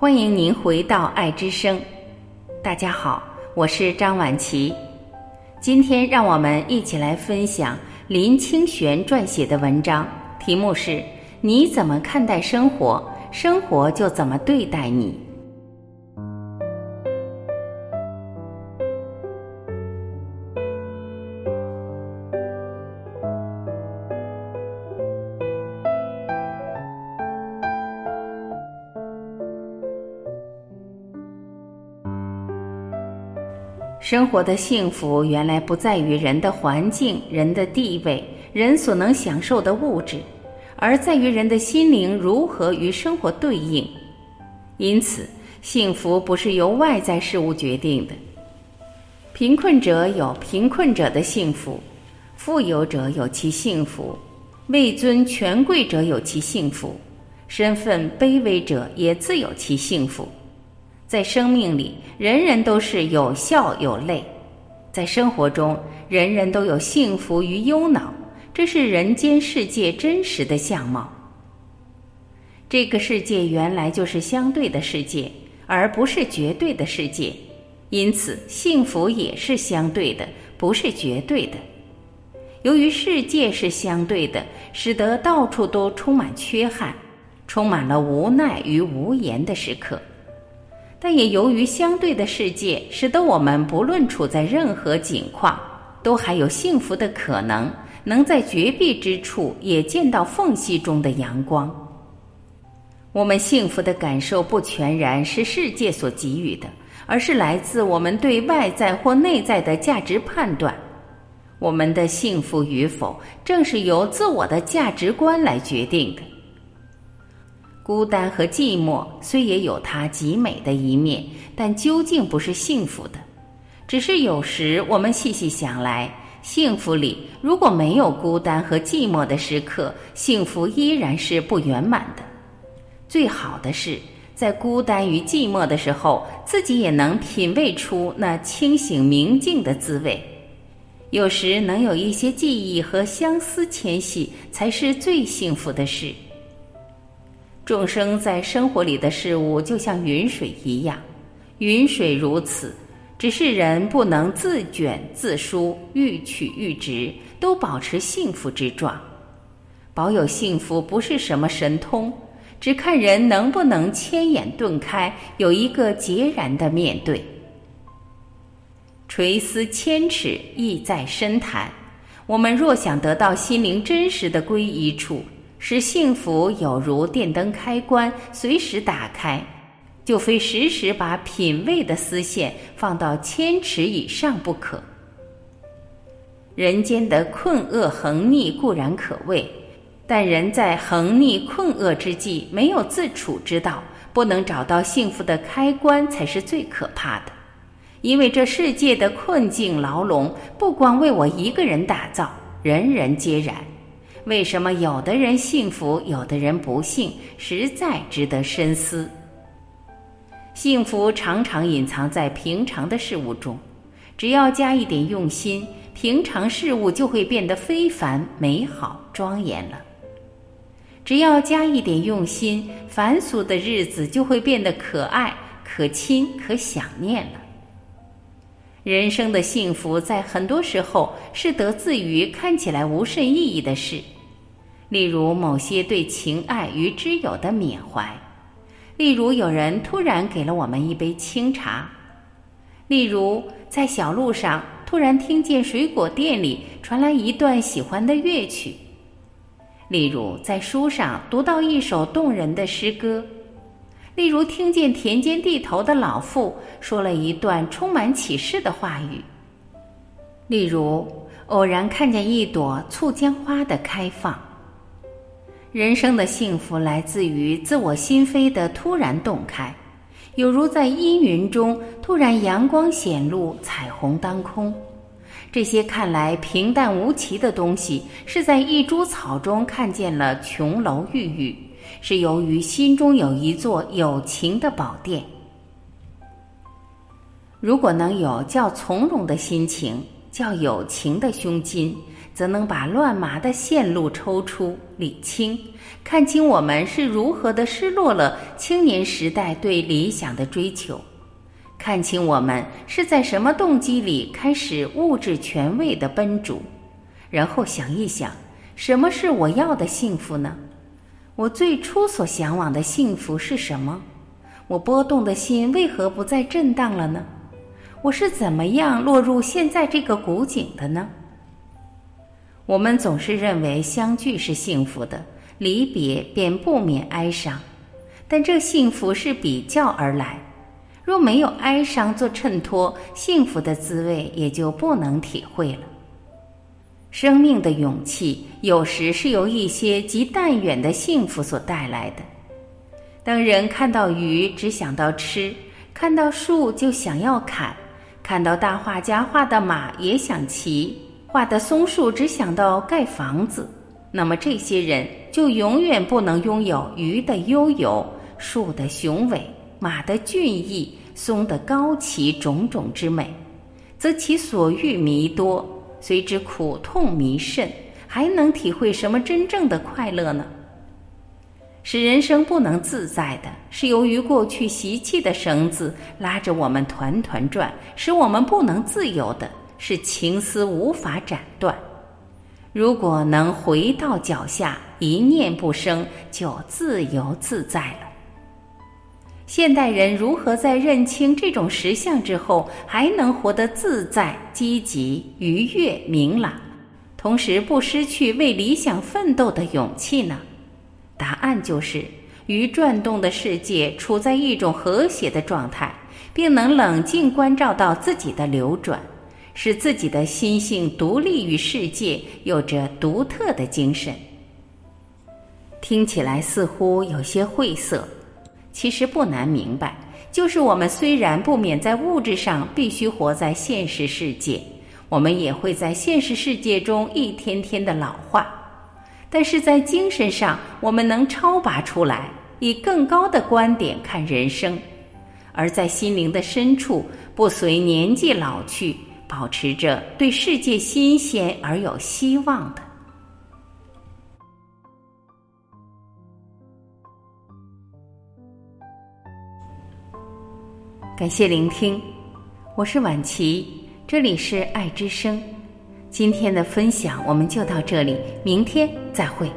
欢迎您回到爱之声。大家好，我是张晚琪。今天让我们一起来分享林清玄撰写的文章，题目是“你怎么看待生活，生活就怎么对待你”。生活的幸福原来不在于人的环境、人的地位、人所能享受的物质，而在于人的心灵如何与生活对应。因此，幸福不是由外在事物决定的。贫困者有贫困者的幸福，富有者有其幸福，位尊权贵者有其幸福，身份卑微者也自有其幸福。在生命里，人人都是有笑有泪；在生活中，人人都有幸福与忧恼。这是人间世界真实的相貌。这个世界原来就是相对的世界，而不是绝对的世界，因此幸福也是相对的，不是绝对的。由于世界是相对的，使得到处都充满缺憾，充满了无奈与无言的时刻。但也由于相对的世界，使得我们不论处在任何境况，都还有幸福的可能，能在绝壁之处也见到缝隙中的阳光。我们幸福的感受不全然是世界所给予的，而是来自我们对外在或内在的价值判断。我们的幸福与否，正是由自我的价值观来决定的。孤单和寂寞虽也有它极美的一面，但究竟不是幸福的。只是有时我们细细想来，幸福里如果没有孤单和寂寞的时刻，幸福依然是不圆满的。最好的是，在孤单与寂寞的时候，自己也能品味出那清醒明净的滋味。有时能有一些记忆和相思牵系，才是最幸福的事。众生在生活里的事物就像云水一样，云水如此，只是人不能自卷自舒，欲取欲直，都保持幸福之状。保有幸福不是什么神通，只看人能不能千眼顿开，有一个截然的面对。垂丝千尺，意在深潭。我们若想得到心灵真实的归依处。使幸福有如电灯开关，随时打开，就非时时把品味的丝线放到千尺以上不可。人间的困厄横逆固然可畏，但人在横逆困厄之际没有自处之道，不能找到幸福的开关，才是最可怕的。因为这世界的困境牢笼，不光为我一个人打造，人人皆然。为什么有的人幸福，有的人不幸？实在值得深思。幸福常常隐藏在平常的事物中，只要加一点用心，平常事物就会变得非凡、美好、庄严了。只要加一点用心，凡俗的日子就会变得可爱、可亲、可想念了。人生的幸福，在很多时候是得自于看起来无甚意义的事，例如某些对情爱与知友的缅怀，例如有人突然给了我们一杯清茶，例如在小路上突然听见水果店里传来一段喜欢的乐曲，例如在书上读到一首动人的诗歌。例如，听见田间地头的老妇说了一段充满启示的话语；例如，偶然看见一朵簇江花的开放。人生的幸福来自于自我心扉的突然洞开，有如在阴云中突然阳光显露，彩虹当空。这些看来平淡无奇的东西，是在一株草中看见了琼楼玉宇。是由于心中有一座有情的宝殿。如果能有较从容的心情、较有情的胸襟，则能把乱麻的线路抽出、理清，看清我们是如何的失落了青年时代对理想的追求，看清我们是在什么动机里开始物质权位的奔逐，然后想一想，什么是我要的幸福呢？我最初所向往的幸福是什么？我波动的心为何不再震荡了呢？我是怎么样落入现在这个古井的呢？我们总是认为相聚是幸福的，离别便不免哀伤。但这幸福是比较而来，若没有哀伤做衬托，幸福的滋味也就不能体会了。生命的勇气有时是由一些极淡远的幸福所带来的。当人看到鱼只想到吃，看到树就想要砍，看到大画家画的马也想骑。画的松树只想到盖房子，那么这些人就永远不能拥有鱼的悠游、树的雄伟、马的俊逸、松的高奇种种之美，则其所欲弥多，随之苦痛弥甚，还能体会什么真正的快乐呢？使人生不能自在的是，由于过去习气的绳子拉着我们团团转，使我们不能自由的。是情丝无法斩断，如果能回到脚下，一念不生，就自由自在了。现代人如何在认清这种实相之后，还能活得自在、积极、愉悦、明朗，同时不失去为理想奋斗的勇气呢？答案就是：与转动的世界处在一种和谐的状态，并能冷静关照到自己的流转。使自己的心性独立于世界，有着独特的精神。听起来似乎有些晦涩，其实不难明白。就是我们虽然不免在物质上必须活在现实世界，我们也会在现实世界中一天天的老化，但是在精神上，我们能超拔出来，以更高的观点看人生，而在心灵的深处，不随年纪老去。保持着对世界新鲜而有希望的。感谢聆听，我是晚琪，这里是爱之声。今天的分享我们就到这里，明天再会。